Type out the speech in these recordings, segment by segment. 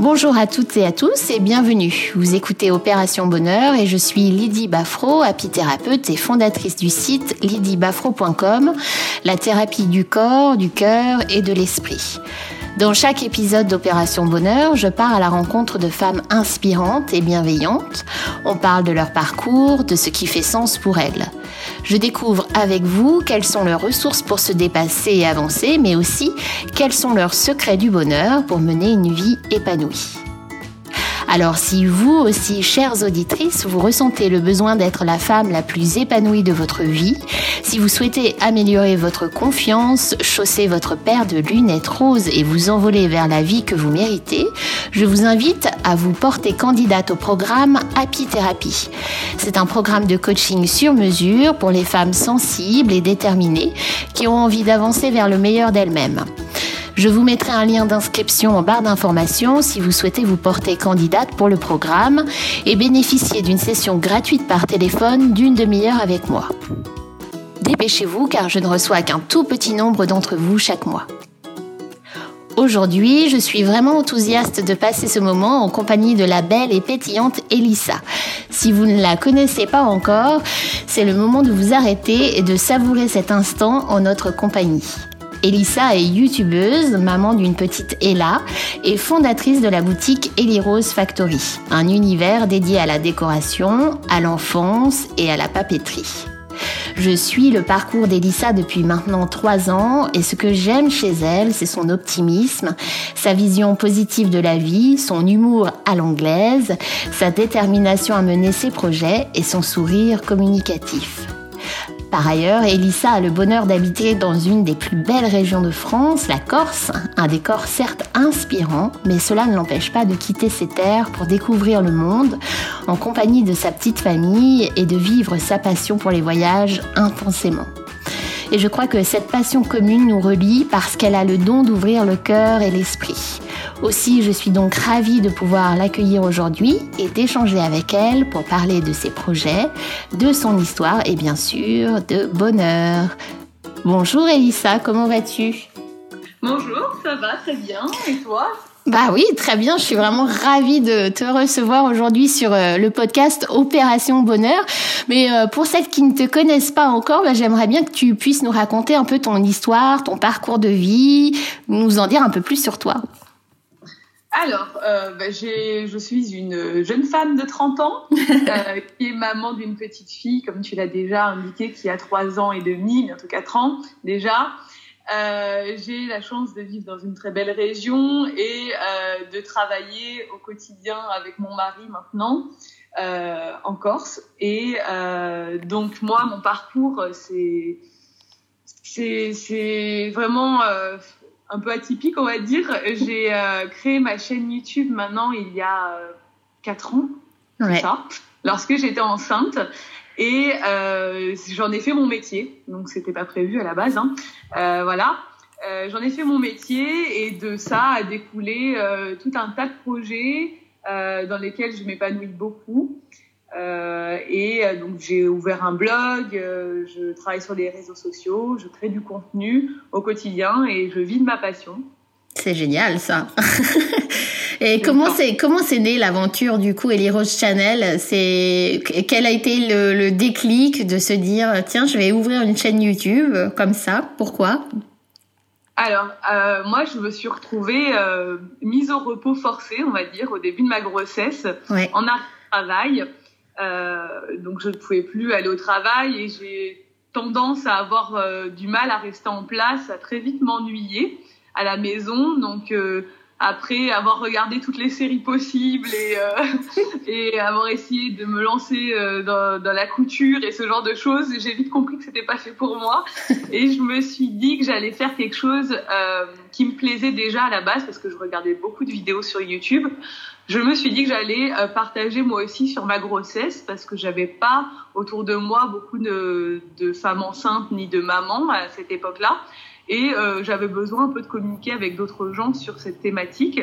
Bonjour à toutes et à tous et bienvenue. Vous écoutez Opération Bonheur et je suis Lydie Baffro, apithérapeute et fondatrice du site lydiebafro.com, la thérapie du corps, du cœur et de l'esprit. Dans chaque épisode d'Opération Bonheur, je pars à la rencontre de femmes inspirantes et bienveillantes. On parle de leur parcours, de ce qui fait sens pour elles. Je découvre avec vous quelles sont leurs ressources pour se dépasser et avancer, mais aussi quels sont leurs secrets du bonheur pour mener une vie épanouie. Alors si vous aussi, chères auditrices, vous ressentez le besoin d'être la femme la plus épanouie de votre vie, si vous souhaitez améliorer votre confiance, chausser votre paire de lunettes roses et vous envoler vers la vie que vous méritez, je vous invite à vous porter candidate au programme Happy Therapy. C'est un programme de coaching sur mesure pour les femmes sensibles et déterminées qui ont envie d'avancer vers le meilleur d'elles-mêmes. Je vous mettrai un lien d'inscription en barre d'informations si vous souhaitez vous porter candidate pour le programme et bénéficier d'une session gratuite par téléphone d'une demi-heure avec moi. Dépêchez-vous car je ne reçois qu'un tout petit nombre d'entre vous chaque mois. Aujourd'hui, je suis vraiment enthousiaste de passer ce moment en compagnie de la belle et pétillante Elissa. Si vous ne la connaissez pas encore, c'est le moment de vous arrêter et de savourer cet instant en notre compagnie. Elissa est youtubeuse, maman d'une petite Ella et fondatrice de la boutique Ellie Rose Factory, un univers dédié à la décoration, à l'enfance et à la papeterie. Je suis le parcours d'Elissa depuis maintenant trois ans et ce que j'aime chez elle, c'est son optimisme, sa vision positive de la vie, son humour à l'anglaise, sa détermination à mener ses projets et son sourire communicatif. Par ailleurs, Elissa a le bonheur d'habiter dans une des plus belles régions de France, la Corse, un décor certes inspirant, mais cela ne l'empêche pas de quitter ses terres pour découvrir le monde en compagnie de sa petite famille et de vivre sa passion pour les voyages intensément. Et je crois que cette passion commune nous relie parce qu'elle a le don d'ouvrir le cœur et l'esprit. Aussi, je suis donc ravie de pouvoir l'accueillir aujourd'hui et d'échanger avec elle pour parler de ses projets, de son histoire et bien sûr de bonheur. Bonjour Elissa, comment vas-tu? Bonjour, ça va très bien. Et toi? Bah oui, très bien. Je suis vraiment ravie de te recevoir aujourd'hui sur euh, le podcast Opération Bonheur. Mais euh, pour celles qui ne te connaissent pas encore, bah, j'aimerais bien que tu puisses nous raconter un peu ton histoire, ton parcours de vie, nous en dire un peu plus sur toi. Alors, euh, bah, je suis une jeune femme de 30 ans euh, qui est maman d'une petite fille, comme tu l'as déjà indiqué, qui a 3 ans et demi, bientôt 4 ans déjà. Euh, j'ai la chance de vivre dans une très belle région et euh, de travailler au quotidien avec mon mari maintenant euh, en Corse. Et donc moi, mon parcours, c'est c'est vraiment un peu atypique, on va dire. J'ai créé ma chaîne YouTube maintenant il y a euh, 4 ans, ouais. ça, lorsque j'étais enceinte. Et euh, j'en ai fait mon métier, donc c'était pas prévu à la base. Hein. Euh, voilà, euh, j'en ai fait mon métier et de ça a découlé tout un tas de projets dans lesquels je m'épanouis beaucoup. Et donc j'ai ouvert un blog, je travaille sur les réseaux sociaux, je crée du contenu au quotidien et je vis de ma passion. C'est génial ça. et comment c'est comment c'est né l'aventure du coup Ellie Rose Channel? C'est quel a été le, le, déclic de se dire tiens je vais ouvrir une chaîne YouTube comme ça Pourquoi? Alors, euh, moi, je me suis retrouvée euh, mise au repos forcé, on va dire, au début de ma grossesse, ouais. en arrêt de travail. Euh, donc je ne pouvais plus aller au travail et j'ai tendance à avoir du mal à rester en place, à très vite m'ennuyer à la maison. Donc après avoir regardé toutes les séries possibles et, euh, et avoir essayé de me lancer euh, dans, dans, la couture et ce genre de choses, j'ai vite compris que c'était pas fait pour moi. Et je me suis dit que j'allais faire quelque chose euh, qui me plaisait déjà à la base parce que je regardais beaucoup de vidéos sur YouTube. Je me suis dit que j'allais partager moi aussi sur ma grossesse parce que j'avais pas autour de moi beaucoup de, de femmes enceintes ni de mamans à cette époque-là et euh, j'avais besoin un peu de communiquer avec d'autres gens sur cette thématique.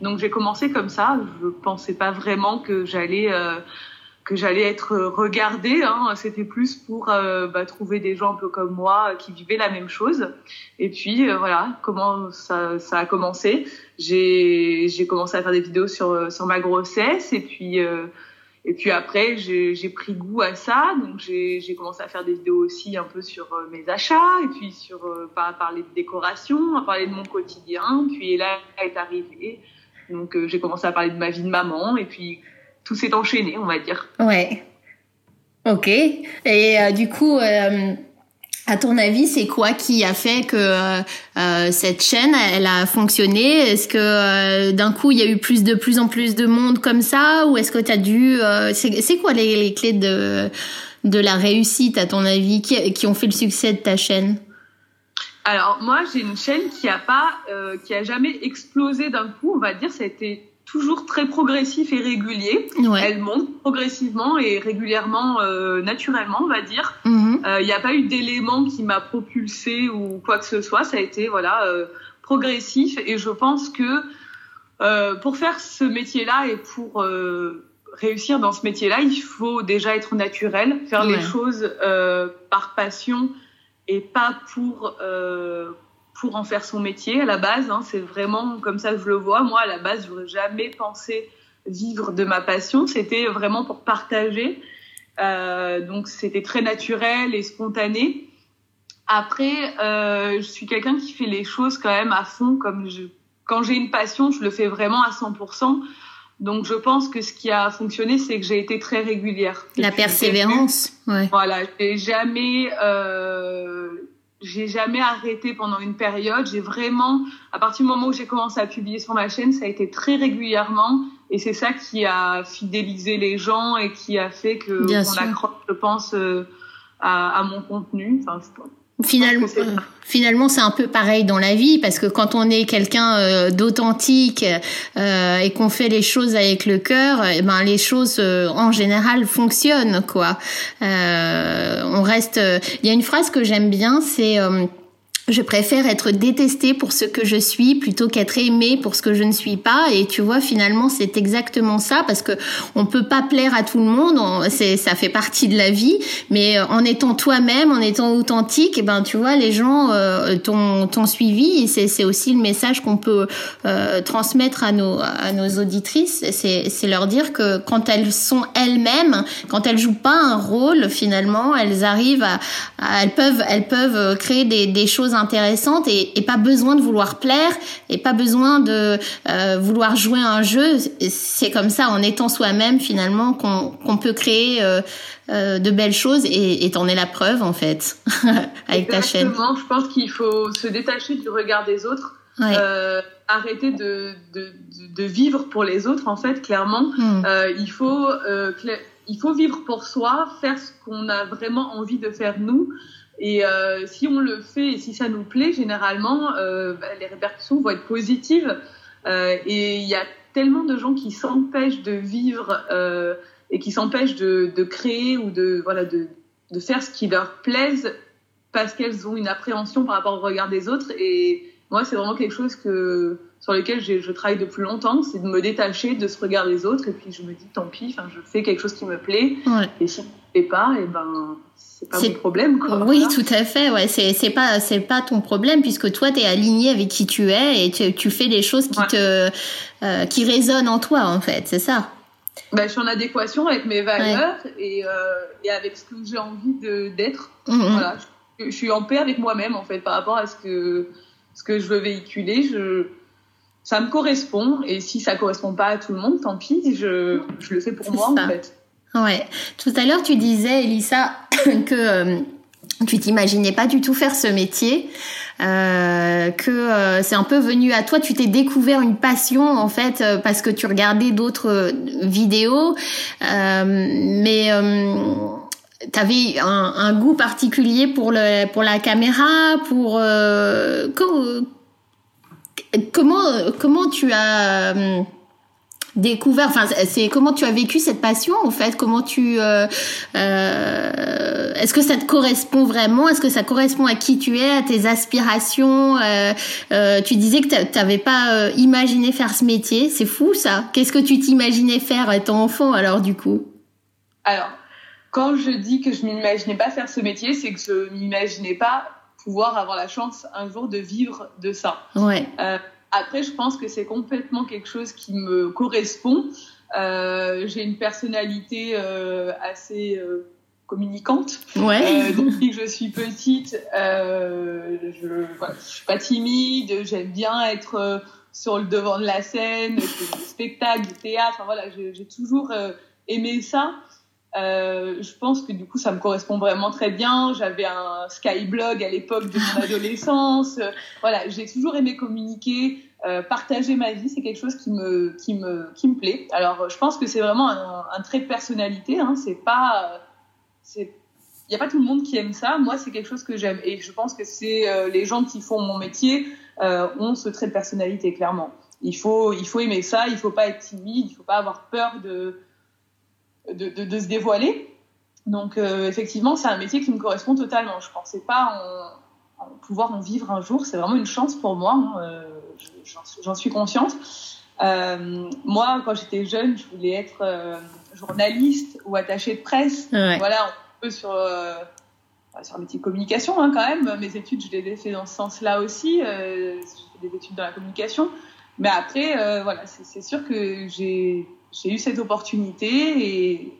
Donc j'ai commencé comme ça. Je pensais pas vraiment que j'allais euh, être regardée. Hein. C'était plus pour euh, bah, trouver des gens un peu comme moi qui vivaient la même chose. Et puis voilà, comment ça, a commencé. J'ai commencé à faire des vidéos sur sur ma grossesse et puis et puis après j'ai pris goût à ça. Donc j'ai commencé à faire des vidéos aussi un peu sur mes achats et puis sur à parler de décoration, à parler de mon quotidien. Puis là est arrivé. Donc j'ai commencé à parler de ma vie de maman et puis tout s'est enchaîné, on va dire. Ouais. Ok. Et euh, du coup, euh, à ton avis, c'est quoi qui a fait que euh, cette chaîne, elle a fonctionné? Est-ce que d'un coup, il y a eu plus de plus en plus de monde comme ça, ou est-ce que tu as dû C'est quoi les, clés de de la réussite, à ton avis, qui, qui ont fait le succès de ta chaîne? Alors moi j'ai une chaîne qui a pas qui a jamais explosé d'un coup. On va dire ça a été toujours très progressif et régulier. Elle monte progressivement et régulièrement, euh, naturellement, on va dire. Il mhm. n'y euh, a pas eu d'élément qui m'a propulsé ou quoi que ce soit. Ça a été voilà euh, progressif et je pense que pour faire ce métier-là et pour réussir dans ce métier-là, il faut déjà être naturel, faire les choses par passion et pas pour pour en faire son métier à la base. Hein, c'est vraiment comme ça que je le vois. Moi, à la base, je n'aurais jamais pensé vivre de ma passion. C'était vraiment pour partager. Euh, donc, c'était très naturel et spontané. Après, euh, je suis quelqu'un qui fait les choses quand même à fond. Comme je, quand j'ai une passion, je le fais vraiment à 100%. Donc, je pense que ce qui a fonctionné, c'est que j'ai été très régulière. La persévérance. Ouais. Voilà, j'ai jamais euh, j'ai jamais arrêté pendant une période. J'ai vraiment, à partir du moment où j'ai commencé à publier sur ma chaîne, ça a été très régulièrement. Et c'est ça qui a fidélisé les gens et qui a fait que on accroche, je pense, euh, à, à, mon contenu. Enfin, Finalement, euh, finalement, c'est un peu pareil dans la vie parce que quand on est quelqu'un euh, d'authentique euh, et qu'on fait les choses avec le cœur, eh ben les choses en général fonctionnent quoi. on reste. Il y a une phrase que j'aime bien, c'est je préfère être détestée pour ce que je suis plutôt qu'être aimée pour ce que je ne suis pas. Et tu vois, finalement, c'est exactement ça parce que on peut pas plaire à tout le monde. Ça fait partie de la vie. Mais euh, en étant toi-même, en étant authentique, et eh ben, tu vois, les gens euh, t'ont, suivi. C'est, c'est aussi le message qu'on peut euh, transmettre à nos, à nos auditrices. C'est, leur dire que quand elles sont elles-mêmes, quand elles jouent pas un rôle, finalement, elles arrivent à, elles peuvent, elles peuvent créer des choses intéressante et, pas besoin de vouloir plaire et pas besoin de euh, vouloir jouer un jeu. C'est comme ça, en étant soi-même finalement, qu'on peut créer euh, euh, de belles choses et t'en es la preuve en fait avec ta chaîne. Je pense qu'il faut se détacher du regard des autres. arrêter de, de, vivre pour les autres en fait clairement hmm. il faut il faut vivre pour soi faire ce qu'on a vraiment envie de faire nous et euh, si on le fait et si ça nous plaît, généralement, euh, bah, les répercussions vont être positives. Euh, et il y a tellement de gens qui s'empêchent de vivre et qui s'empêchent de, de, créer ou de, voilà, de, de faire ce qui leur plaise parce qu'elles ont une appréhension par rapport au regard des autres. Et moi, c'est vraiment quelque chose que sur lequel je travaille depuis longtemps, c'est de me détacher de ce regard des autres. Et puis je me dis, tant pis, je fais quelque chose qui me plaît. Et si plaît pas, et ben c'est pas mon problème. Quoi. Oui, tout à fait. Ouais, c'est c'est pas c'est pas ton problème puisque toi tu es aligné avec qui tu es et tu, tu fais les choses qui te euh, qui résonnent en toi en fait. C'est ça. Ben, je suis en adéquation avec mes valeurs et, euh, et avec ce que j'ai envie d'être. Mm-hmm. Voilà, je, je, suis en paix avec moi-même en fait par rapport à ce que ce que je veux véhiculer. Je ça me correspond et si ça correspond pas à tout le monde, tant pis, je, je le fais pour moi en fait. Ouais. Tout à l'heure, tu disais, Elissa, que euh, tu t'imaginais pas du tout faire ce métier, euh, que euh, c'est un peu venu à toi. Tu t'es découvert une passion en fait parce que tu regardais d'autres vidéos, mais tu avais un, un, goût particulier pour le pour la caméra, pour comment comment tu as découvert enfin c'est comment tu as vécu cette passion en fait? Comment tu euh, euh, est-ce que ça te correspond vraiment? Est-ce que ça correspond à qui tu es à tes aspirations? Euh, tu disais que tu n'avais pas imaginé faire ce métier. C'est fou ça. Qu'est-ce que tu t'imaginais faire étant enfant alors du coup? Alors, quand je dis que je m'imaginais pas faire ce métier, c'est que je m'imaginais pas pouvoir avoir la chance un jour de vivre de ça. Ouais. Après, je pense que c'est complètement quelque chose qui me correspond. Euh, j'ai une personnalité euh, assez euh, communicante. Ouais. Depuis que je suis petite, je, voilà, je suis pas timide. J'aime bien être sur le devant de la scène, des spectacles, du théâtre. Enfin, voilà, j'ai toujours aimé ça. Euh, je pense que du coup, ça me correspond vraiment très bien. J'avais un Skyblog à l'époque de mon adolescence. voilà, j'ai toujours aimé communiquer, euh, partager ma vie. C'est quelque chose qui me, qui me, qui me plaît. Alors, je pense que c'est vraiment un, un, trait de personnalité. Hein. C'est pas, c'est, il n'y a pas tout le monde qui aime ça. Moi, c'est quelque chose que j'aime. Et je pense que c'est euh, les gens qui font mon métier ont ce trait de personnalité clairement. Il faut, il faut aimer ça. Il faut pas être timide. Il faut pas avoir peur de de, de, de, se dévoiler. Donc euh, effectivement, c'est un métier qui me correspond totalement. Je pensais pas en, en pouvoir en vivre un jour. C'est vraiment une chance pour moi. Hein. Euh, J'en suis consciente. Euh, moi, quand j'étais jeune, je voulais être euh, journaliste ou attachée de presse. Ouais. Voilà, un peu sur euh, sur un métier de communication hein, quand même. Mes études, je les ai fait dans ce sens-là aussi. J'ai fait des études dans la communication. Mais après, voilà, c'est sûr que j'ai j'ai eu cette opportunité et,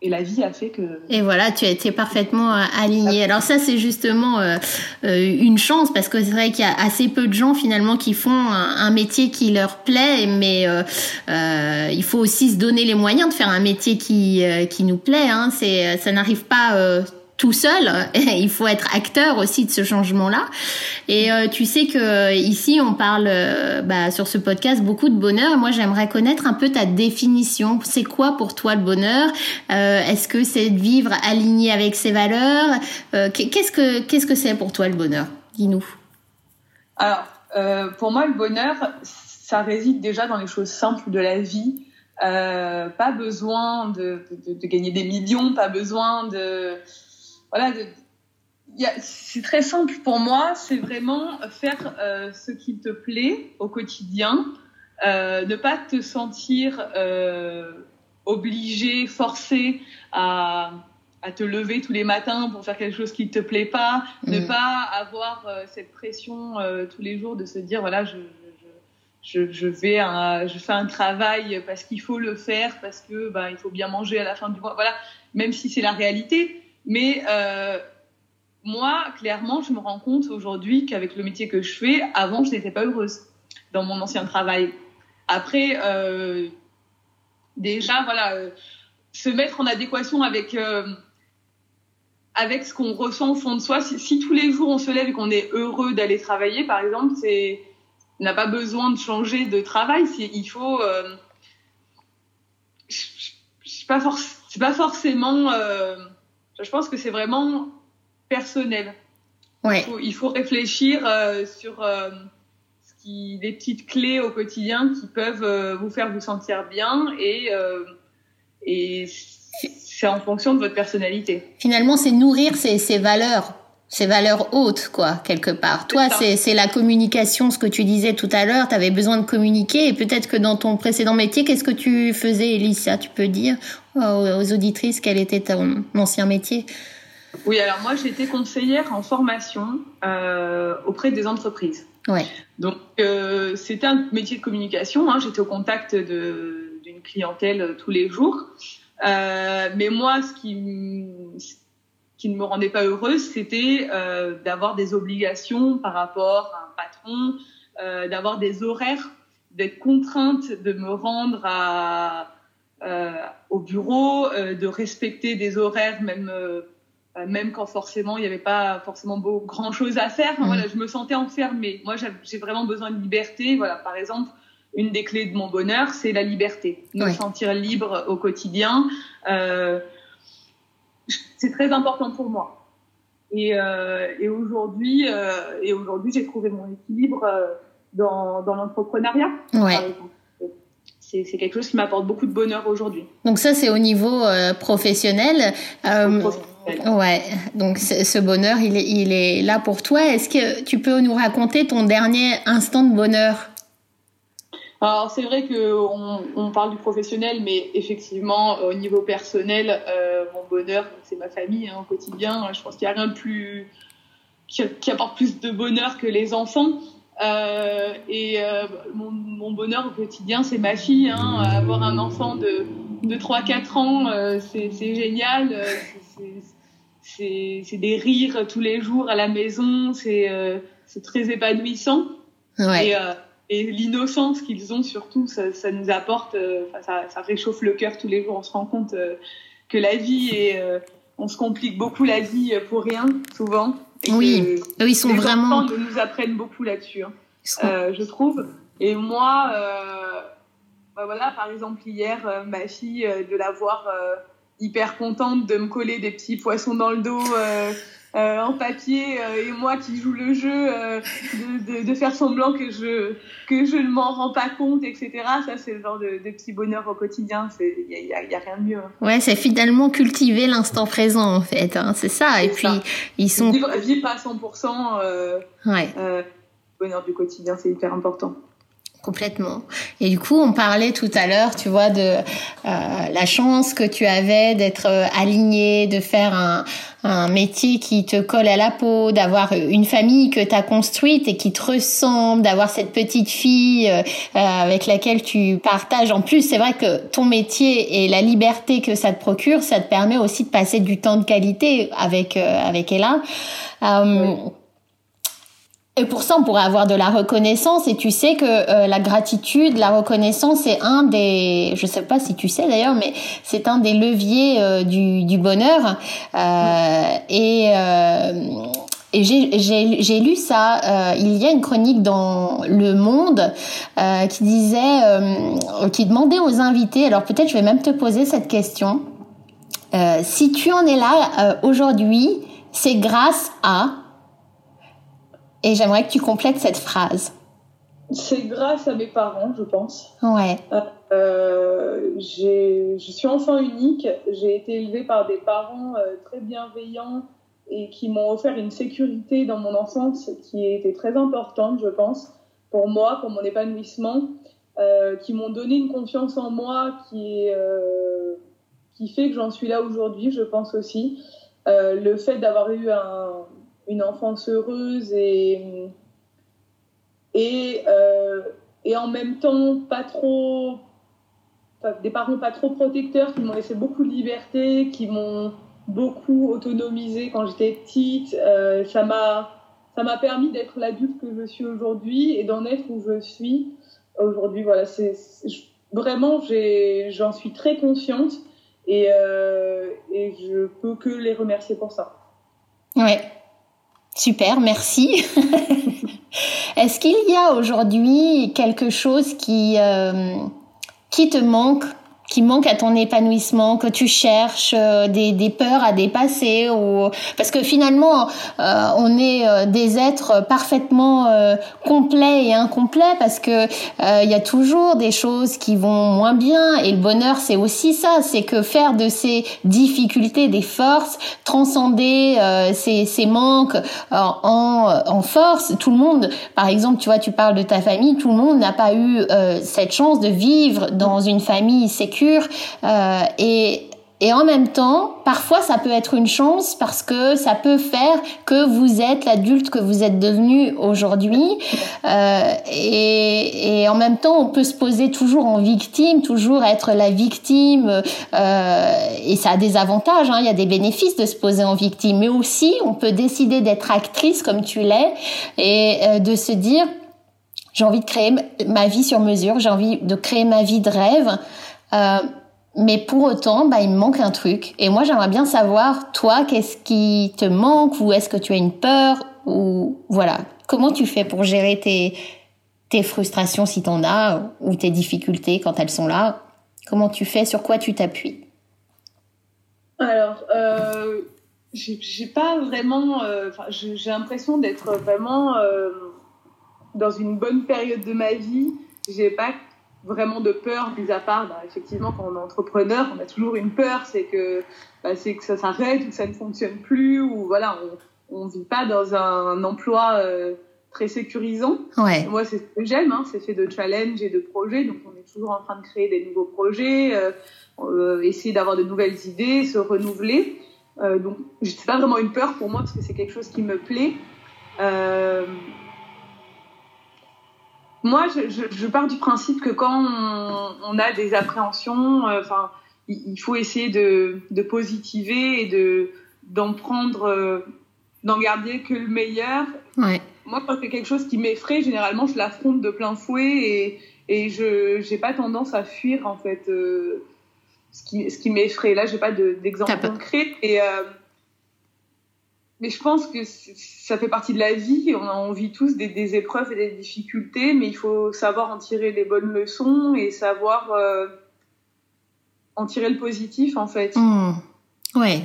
et la vie a fait que. Et voilà, tu as été parfaitement euh, aligné. Alors ça, c'est justement euh, euh, une chance parce que c'est vrai qu'il y a assez peu de gens finalement qui font un, un métier qui leur plaît, mais euh, euh, il faut aussi se donner les moyens de faire un métier qui qui nous plaît. Hein. C'est ça n'arrive pas tout seul. Il faut être acteur aussi de ce changement-là. Et euh, tu sais que ici on parle euh, bah, sur ce podcast beaucoup de bonheur. Moi, j'aimerais connaître un peu ta définition. C'est quoi pour toi le bonheur? Euh, Est-ce que c'est de vivre aligné avec ses valeurs? Euh, Qu'est-ce que qu'est-ce que c'est pour toi le bonheur? Dis-nous. Alors, euh, pour moi, le bonheur, ça réside déjà dans les choses simples de la vie. Euh, pas besoin de, de, de, gagner des millions, pas besoin de voilà, c'est très simple pour moi, c'est vraiment faire euh, ce qui te plaît au quotidien, euh, ne pas te sentir euh, obligé, forcé à, à, te lever tous les matins pour faire quelque chose qui ne te plaît pas, mmh. ne pas avoir euh, cette pression tous les jours de se dire voilà je, je, je, je vais un, je fais un travail parce qu'il faut le faire parce que ben il faut bien manger à la fin du mois voilà même si c'est la réalité mais euh, moi, clairement, je me rends compte aujourd'hui qu'avec le métier que je fais, avant, je n'étais pas heureuse dans mon ancien travail. Après, euh, déjà, voilà, euh, se mettre en adéquation avec euh, avec ce qu'on ressent au fond de soi. Si, tous les jours on se lève et qu'on est heureux d'aller travailler, par exemple, c'est n'a pas besoin de changer de travail. Il faut, euh, c'est pas, for pas forcément je pense que c'est vraiment personnel. Ouais. Il, faut, il faut réfléchir euh, sur euh, ce qui, les petites clés au quotidien qui peuvent euh, vous faire vous sentir bien et, euh, et c'est en fonction de votre personnalité. Finalement, c'est nourrir ses, ses valeurs ces valeurs hautes, quoi, quelque part. Toi, c'est la communication, ce que tu disais tout à l'heure, tu avais besoin de communiquer, et peut-être que dans ton précédent métier, qu'est-ce que tu faisais, Elisa Tu peux dire aux auditrices quel était ton ancien métier? Oui, alors moi, j'étais conseillère en formation euh, auprès des entreprises. Ouais. Donc, euh, c'était un métier de communication, hein, j'étais au contact d'une clientèle tous les jours. Euh, mais moi, ce qui qui ne me rendait pas heureuse, c'était euh, d'avoir des obligations par rapport à un patron, euh, d'avoir des horaires, d'être contrainte de me rendre à, euh, au bureau, de respecter des horaires, même même quand forcément il n'y avait pas forcément beau, grand chose à faire. Mmh. Voilà, je me sentais enfermée. Moi, j'ai vraiment besoin de liberté. Voilà, par exemple, une des clés de mon bonheur, c'est la liberté, me oui. sentir libre au quotidien. Euh, c'est très important pour moi. Et, euh, et aujourd'hui, euh, et aujourd'hui, j'ai trouvé mon équilibre euh, dans, dans l'entrepreneuriat. Ouais. C'est quelque chose qui m'apporte beaucoup de bonheur aujourd'hui. Donc ça, c'est au niveau professionnel. professionnel. Ouais. Donc ce bonheur, il est, il est là pour toi. Est-ce que tu peux nous raconter ton dernier instant de bonheur? Alors c'est vrai que on, parle du professionnel, mais effectivement au niveau personnel, euh, mon bonheur c'est ma famille hein, au quotidien. Je pense qu'il n'y a rien de plus qui, apporte plus de bonheur que les enfants. Euh, et euh, mon, bonheur au quotidien c'est ma fille. Hein. Avoir un enfant de, de 3-4 ans, c'est génial. c'est des rires tous les jours à la maison. C'est très épanouissant. Ouais et l'innocence qu'ils ont surtout, ça, ça nous apporte, euh, ça, ça, réchauffe le cœur tous les jours. On se rend compte euh, que la vie est, euh, on se complique beaucoup la vie pour rien souvent. oui, ils sont les vraiment. Enfants nous apprennent beaucoup là-dessus, hein. je trouve. Et moi, bah voilà, par exemple hier, ma fille, de la voir hyper contente de me coller des petits poissons dans le dos. Euh, en papier euh, et moi qui joue le jeu euh, de, de, de, faire semblant que je que je ne m'en rends pas compte etc ça c'est le genre de, de petit bonheur au quotidien. C'est il y a, y a, rien de mieux hein. ouais c'est finalement cultiver l'instant présent en fait hein, c'est ça. Et puis ils sont vivre, vivre à 100% ouais. bonheur du quotidien c'est hyper important Complètement. Et du coup, on parlait tout à l'heure, tu vois, de euh, la chance que tu avais d'être euh, aligné, de faire un, un, métier qui te colle à la peau, d'avoir une famille que tu as construite et qui te ressemble, d'avoir cette petite fille euh, avec laquelle tu partages. En plus, c'est vrai que ton métier et la liberté que ça te procure, ça te permet aussi de passer du temps de qualité avec avec Ella. Et pour ça, on pourrait avoir de la reconnaissance. Et tu sais que euh, la gratitude, la reconnaissance, c'est un des, je sais pas si tu sais d'ailleurs, mais c'est un des leviers euh, du, du, bonheur. Euh, et euh, j'ai lu ça. il y a une chronique dans Le Monde qui disait, qui demandait aux invités. Alors peut-être je vais même te poser cette question. si tu en es là aujourd'hui, c'est grâce à et j'aimerais que tu complètes cette phrase. C'est grâce à mes parents, je pense. Ouais. Euh, je suis enfant unique. J'ai été élevée par des parents euh, très bienveillants et qui m'ont offert une sécurité dans mon enfance qui était très importante, je pense, pour moi, pour mon épanouissement, euh, qui m'ont donné une confiance en moi qui, est, euh, qui fait que j'en suis là aujourd'hui, je pense aussi. Euh, le fait d'avoir eu un, une enfance heureuse et, et, euh, et en même temps pas trop des parents pas trop protecteurs qui m'ont laissé beaucoup de liberté, qui m'ont beaucoup autonomisé quand j'étais petite. Euh, ça m'a ça m'a permis d'être l'adulte que je suis aujourd'hui et d'en être où je suis aujourd'hui. Voilà, c'est vraiment j'en suis très consciente et, euh, et je peux que les remercier pour ça. Ouais, Super, merci. Est-ce qu'il y a aujourd'hui quelque chose qui, euh, qui te manque qui manque à ton épanouissement, que tu cherches euh, des, des, peurs à dépasser, ou parce que finalement euh, on est euh, des êtres parfaitement complets et incomplets parce que il y a toujours des choses qui vont moins bien et le bonheur c'est aussi ça, c'est que faire de ces difficultés des forces, transcender ces, ces, manques en, en force. Tout le monde, par exemple, tu vois, tu parles de ta famille, tout le monde n'a pas eu cette chance de vivre dans une famille sécure euh, et en même temps, parfois ça peut être une chance parce que ça peut faire que vous êtes l'adulte que vous êtes devenu aujourd'hui. Euh, et, en même temps, on peut se poser toujours en victime, toujours être la victime. Euh, et ça a des avantages, hein, il y a des bénéfices de se poser en victime. Mais aussi, on peut décider d'être actrice comme tu l'es et de se dire, j'ai envie de créer ma vie sur mesure, j'ai envie de créer ma vie de rêve. Euh, mais pour autant, bah, il me manque un truc. Et moi, j'aimerais bien savoir, toi, qu'est-ce qui te manque ou est-ce que tu as une peur ou voilà. Comment tu fais pour gérer tes, frustrations si t'en as ou tes difficultés quand elles sont là? Comment tu fais? Sur quoi tu t'appuies? Alors, euh, j'ai pas vraiment. Euh, j'ai l'impression d'être vraiment euh, dans une bonne période de ma vie. J'ai pas vraiment de peur, mis à part, bah, effectivement, quand on est entrepreneur, on a toujours une peur, c'est que, bah, c'est que ça s'arrête ou que ça ne fonctionne plus, ou voilà, on ne vit pas dans un, emploi euh, très sécurisant. Ouais. Moi, c'est ce que j'aime, hein, c'est fait de challenge et de projets, donc on est toujours en train de créer des nouveaux projets, euh, euh, essayer d'avoir de nouvelles idées, se renouveler. Donc, c'est pas vraiment une peur pour moi parce que c'est quelque chose qui me plaît. Moi, je, je, je, pars du principe que quand on, on a des appréhensions, euh, enfin, il, il, faut essayer de, de positiver et de d'en prendre, euh, d'en garder que le meilleur. Ouais. Moi, quand c'est quelque chose qui m'effraie, généralement, je l'affronte de plein fouet et, et je j'ai pas tendance à fuir en fait euh, ce qui ce qui m'effraie. Là, j'ai pas d'exemple de, concret et mais je pense que ça fait partie de la vie. On, on vit tous des, des, épreuves et des difficultés, mais il faut savoir en tirer les bonnes leçons et savoir euh, en tirer le positif, en fait. Mmh. Ouais.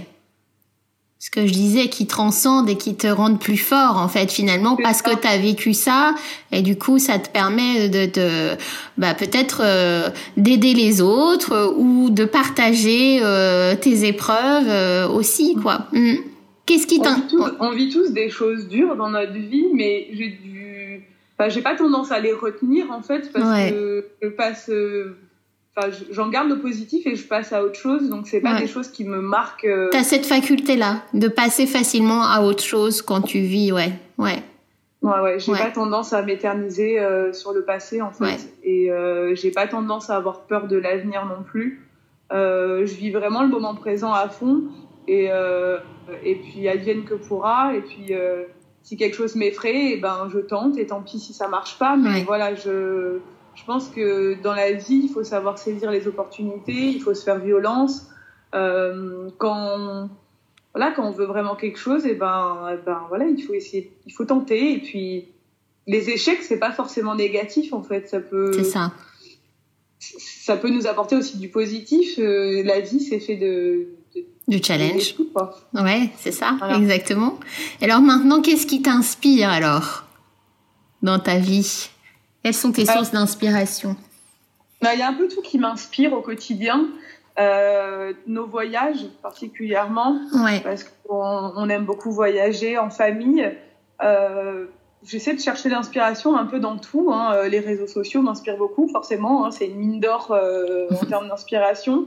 Ce que je disais, qui transcende et qui te rendent plus fort, en fait, finalement, parce ça. que tu as vécu ça, et du coup, ça te permet de te, bah, peut-être euh, d'aider les autres ou de partager euh, tes épreuves aussi, quoi. Mmh. Qu'est-ce qui on, vit tous, on vit tous des choses dures dans notre vie, mais j'ai du, enfin, j'ai pas tendance à les retenir en fait parce ouais. que je passe, enfin, j'en garde le positif et je passe à autre chose, donc c'est pas ouais. des choses qui me marquent. Euh... T'as cette faculté là de passer facilement à autre chose quand tu vis, ouais, ouais. Ouais, ouais, j'ai ouais. pas tendance à m'éterniser euh, sur le passé en fait, ouais. et euh, j'ai pas tendance à avoir peur de l'avenir non plus. Euh, je vis vraiment le moment présent à fond et euh, et puis advienne que pourra. Et puis euh, si quelque chose m'effraie et eh ben je tente. Et tant pis si ça marche pas. Mais ouais. voilà je je pense que dans la vie il faut savoir saisir les opportunités. Il faut se faire violence. Euh, quand voilà quand on veut vraiment quelque chose et eh ben et eh ben voilà il faut essayer il faut tenter. Et puis les échecs c'est pas forcément négatif en fait. Ça peut c'est ça. ça peut nous apporter aussi du positif. Euh, la vie c'est fait de du challenge. Ouais, c'est ça, voilà. exactement. Alors maintenant, qu'est-ce qui t'inspire alors dans ta vie? Quelles sont tes sources d'inspiration? Bah, Il y a un peu tout qui m'inspire au quotidien. Euh, nos voyages particulièrement, ouais. parce qu'on on aime beaucoup voyager en famille. Euh, J'essaie de chercher l'inspiration un peu dans tout. Hein. Les réseaux sociaux m'inspirent beaucoup, forcément. Hein. C'est une mine d'or euh, en termes d'inspiration.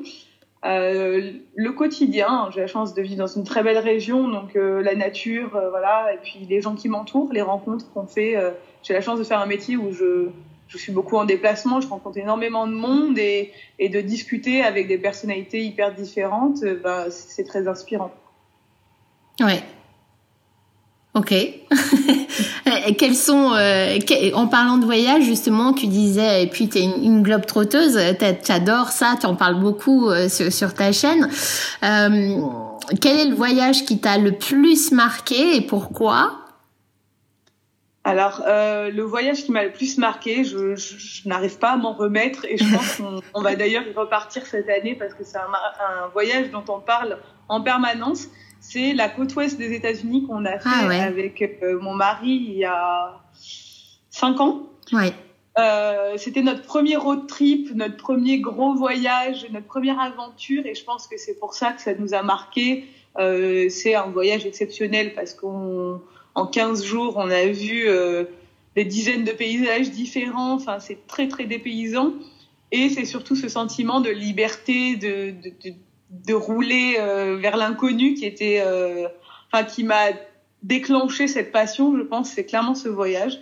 Euh, le quotidien, j'ai la chance de vivre dans une très belle région, donc euh, la nature, euh, voilà, et puis les gens qui m'entourent, les rencontres qu'on fait. Euh, j'ai la chance de faire un métier où je, je suis beaucoup en déplacement, je rencontre énormément de monde et, et de discuter avec des personnalités hyper différentes, bah, c'est très inspirant. Ouais. Ok. Quels sont, euh, que, en parlant de voyage, justement, tu disais, et puis tu es une, une globe trotteuse, tu adores ça, tu en parles beaucoup euh, sur, sur, ta chaîne. Euh, quel est le voyage qui t'a le plus marqué et pourquoi? Alors, euh, le voyage qui m'a le plus marqué, je, je, je n'arrive pas à m'en remettre et je pense qu'on on va d'ailleurs y repartir cette année parce que c'est un, un, voyage dont on parle en permanence c'est la côte ouest des États-Unis qu'on a fait ah ouais. avec euh, mon mari il y a cinq ans. Ouais. Euh, c'était notre premier road trip, notre premier gros voyage, notre première aventure, et je pense que c'est pour ça que ça nous a marqué. Euh, c'est un voyage exceptionnel parce qu'en 15 jours, on a vu euh, des dizaines de paysages différents. Enfin, c'est très très dépaysant, et c'est surtout ce sentiment de liberté, de, de, de de rouler euh, vers l'inconnu qui était euh, enfin qui m'a déclenché cette passion je pense c'est clairement ce voyage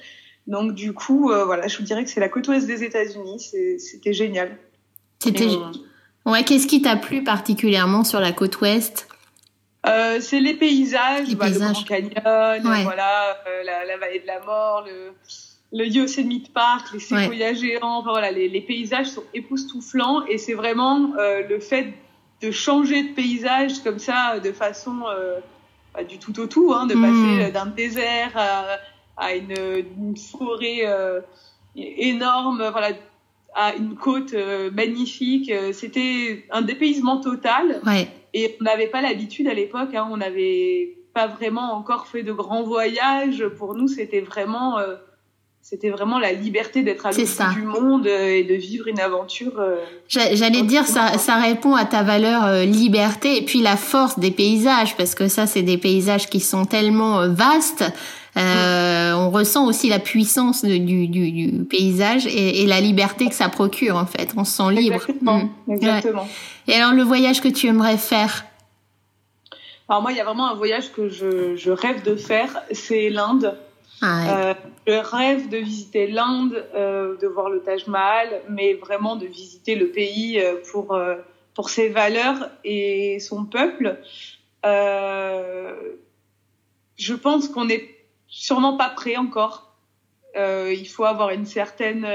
donc du coup euh, voilà je vous dirais que c'est la côte ouest des États-Unis c'était génial c'était on... ouais qu'est-ce qui t'a plu particulièrement sur la côte ouest? Euh, c'est les paysages, les bah, paysages. le Grand Canyon, ouais. voilà, euh, la, la, vallée de la mort, le, le Yosemite Park, les séquoias ouais. géants, enfin, voilà, les, les, paysages sont époustouflants et c'est vraiment euh, le fait de changer de paysage comme ça de façon euh, bah, du tout au tout, hein, de Hmm. passer d'un désert à, à une, une, forêt euh, énorme, voilà, à une côte euh, magnifique. C'était un dépaysement total. Ouais. Et on n'avait pas l'habitude à l'époque, hein, on n'avait pas vraiment encore fait de grands voyages. Pour nous, c'était vraiment euh, c'était vraiment la liberté d'être à l'autre du monde euh, et de vivre une aventure. Euh, J'allais dire, ça, ça répond à ta valeur euh, liberté et puis la force des paysages, parce que ça, c'est des paysages qui sont tellement vastes Euh, on ressent aussi la puissance du, du, paysage et, la liberté que ça procure en fait. On se sent libre. Exactement. Mm. Exactement. Et alors le voyage que tu aimerais faire? Alors moi, il y a vraiment un voyage que je, je rêve de faire, c'est l'Inde. Ah, euh, je rêve de visiter l'Inde, euh, de voir le Taj Mahal, mais vraiment de visiter le pays euh, pour euh, pour ses valeurs et son peuple. Je pense qu'on n'est sûrement pas prêt encore. Il faut avoir une certaine,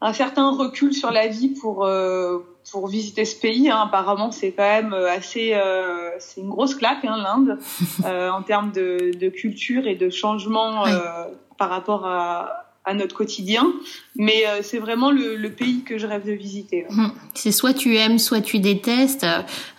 un certain recul sur la vie pour euh, pour visiter ce pays. Hein. Apparemment, c'est quand même assez, euh, c'est une grosse claque hein, l'Inde en termes de, de, culture et de changement par rapport à à notre quotidien. Mais euh, c'est vraiment le, pays que je rêve de visiter. Hum. C'est soit tu aimes, soit tu détestes.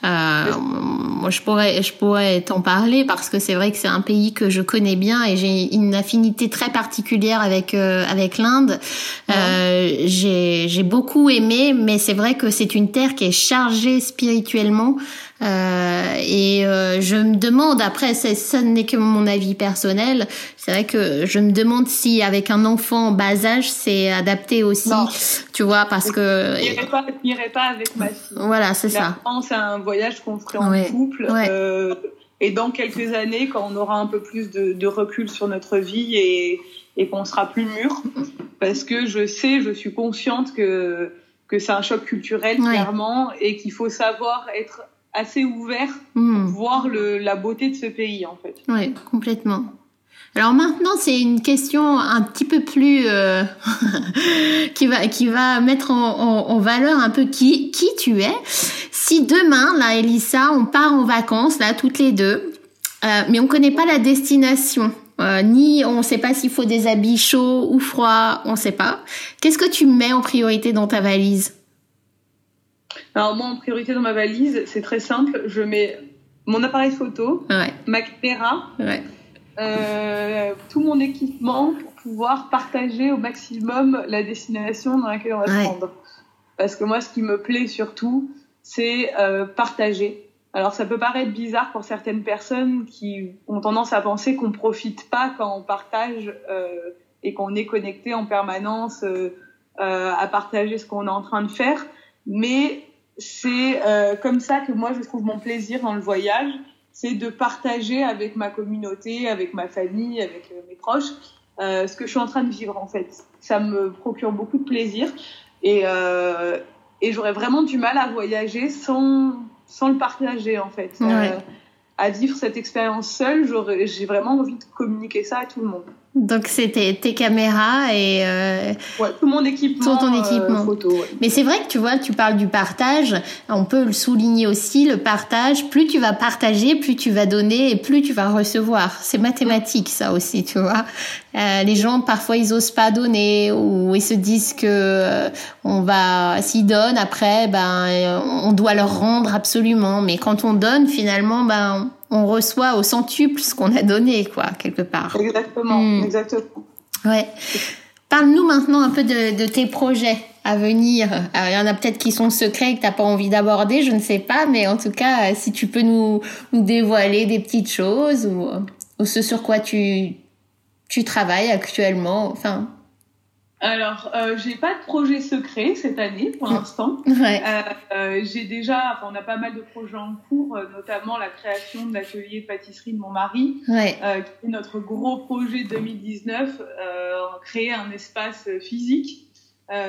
Euh, moi, je pourrais, je pourrais t'en parler parce que c'est vrai que c'est un pays que je connais bien et j'ai une affinité très particulière avec euh, avec l'Inde. j'ai beaucoup aimé, mais c'est vrai que c'est une terre qui est chargée spirituellement. Euh, et euh, je me demande, après, ça n'est que mon avis personnel, c'est vrai que je me demande si avec un enfant en bas âge, c'est adapté aussi, tu vois, parce que... Je n'irai pas, avec ma fille. Voilà, c'est ça. C'est un voyage qu'on ferait en couple. Euh, et dans quelques années, quand on aura un peu plus de, de recul sur notre vie et, et qu'on sera plus mûr, parce que je sais, je suis consciente que que c'est un choc culturel clairement et qu'il faut savoir être assez ouvert hmm. pour voir le, la beauté de ce pays en fait. Oui, complètement. Alors maintenant, c'est une question un petit peu plus euh, qui va qui va mettre en, en, valeur un peu qui qui tu es. Si demain, là, Elissa, on part en vacances là toutes les deux, euh, mais on connaît pas la destination. Euh, ni on ne sait pas s'il faut des habits chauds ou froids, on ne sait pas. Qu'est-ce que tu mets en priorité dans ta valise? Alors moi, en priorité dans ma valise, c'est très simple. Je mets mon appareil photo, ma caméra, euh, tout mon équipement pour pouvoir partager au maximum la destination dans laquelle on va se rendre. Parce que moi, ce qui me plaît surtout, c'est euh, partager. Alors ça peut paraître bizarre pour certaines personnes qui ont tendance à penser qu'on profite pas quand on partage euh, et qu'on est connecté en permanence à partager ce qu'on est en train de faire. Mais c'est euh, comme ça que moi je trouve mon plaisir dans le voyage, c'est de partager avec ma communauté, avec ma famille, avec euh, mes proches, euh, ce que je suis en train de vivre en fait. Ça me procure beaucoup de plaisir et, et j'aurais vraiment du mal à voyager sans, sans le partager en fait. Ouais. À vivre cette expérience seule, j'ai vraiment envie de communiquer ça à tout le monde. Donc c'était tes caméras et euh, ouais, tout mon équipement, tout ton équipement. Euh, photo. Mais c'est vrai que tu vois, tu parles du partage. On peut le souligner aussi, le partage. Plus tu vas partager, plus tu vas donner et plus tu vas recevoir. C'est mathématique ça aussi, tu vois. Euh, les gens parfois ils osent pas donner ou ils se disent que euh, on va s'ils donnent après, ben on doit leur rendre absolument. Mais quand on donne, finalement, ben on reçoit au centuple ce qu'on a donné, quoi, quelque part. Exactement, hmm. exactement. Ouais. Parle-nous maintenant un peu de, tes projets à venir. il y en a peut-être qui sont secrets que tu n'as pas envie d'aborder, je ne sais pas, mais en tout cas, si tu peux nous, nous dévoiler des petites choses ou, ou ce sur quoi tu, tu travailles actuellement, enfin. Alors, euh, j'ai pas de projet secret cette année pour l'instant. Ouais. Euh, euh, j'ai déjà, enfin, on a pas mal de projets en cours, euh, notamment la création de l'atelier pâtisserie de mon mari, ouais. Euh, qui est notre gros projet 2019, créer un espace physique.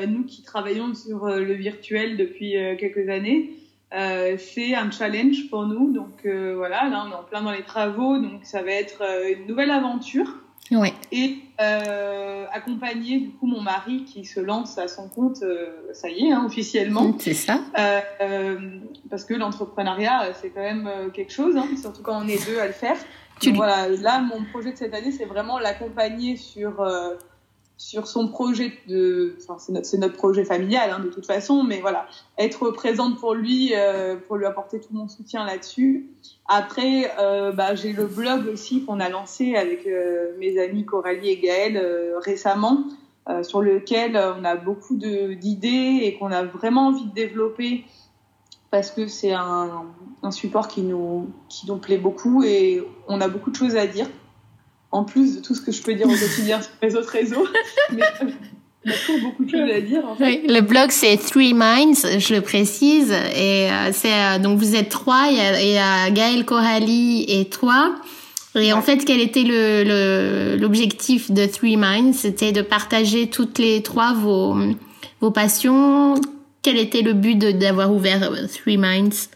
nous qui travaillons sur le virtuel depuis quelques années, c'est un challenge pour nous. Donc voilà, là on est en plein dans les travaux, donc ça va être une nouvelle aventure. Ouais. Et euh, accompagner du coup mon mari qui se lance à son compte, euh, ça y est, hein, officiellement. C'est ça. Euh, parce que l'entrepreneuriat, c'est quand même quelque chose, hein, surtout quand on est deux à le faire. Tu voilà, là, mon projet de cette année, c'est vraiment l'accompagner sur sur son projet de, c'est notre, notre, projet familial hein, de toute façon, mais voilà, être présente pour lui, euh, pour lui apporter tout mon soutien là-dessus. Après, euh, bah, j'ai le blog aussi qu'on a lancé avec euh, mes amis Coralie et Gaëlle récemment, sur lequel on a beaucoup d'idées et qu'on a vraiment envie de développer parce que c'est un, un support qui nous, qui nous plaît beaucoup et on a beaucoup de choses à dire. En plus de tout ce que je peux dire au quotidien sur les autres réseaux. Mais il y a toujours beaucoup de choses à dire. En fait. oui, le blog c'est Three Minds, je le précise, et c'est donc vous êtes trois, il y a, il y a Gaël Coralie et toi. Et en fait, quel était le l'objectif de Three Minds? C'était de partager toutes les trois vos vos passions. Quel était le but d'avoir ouvert Three Minds?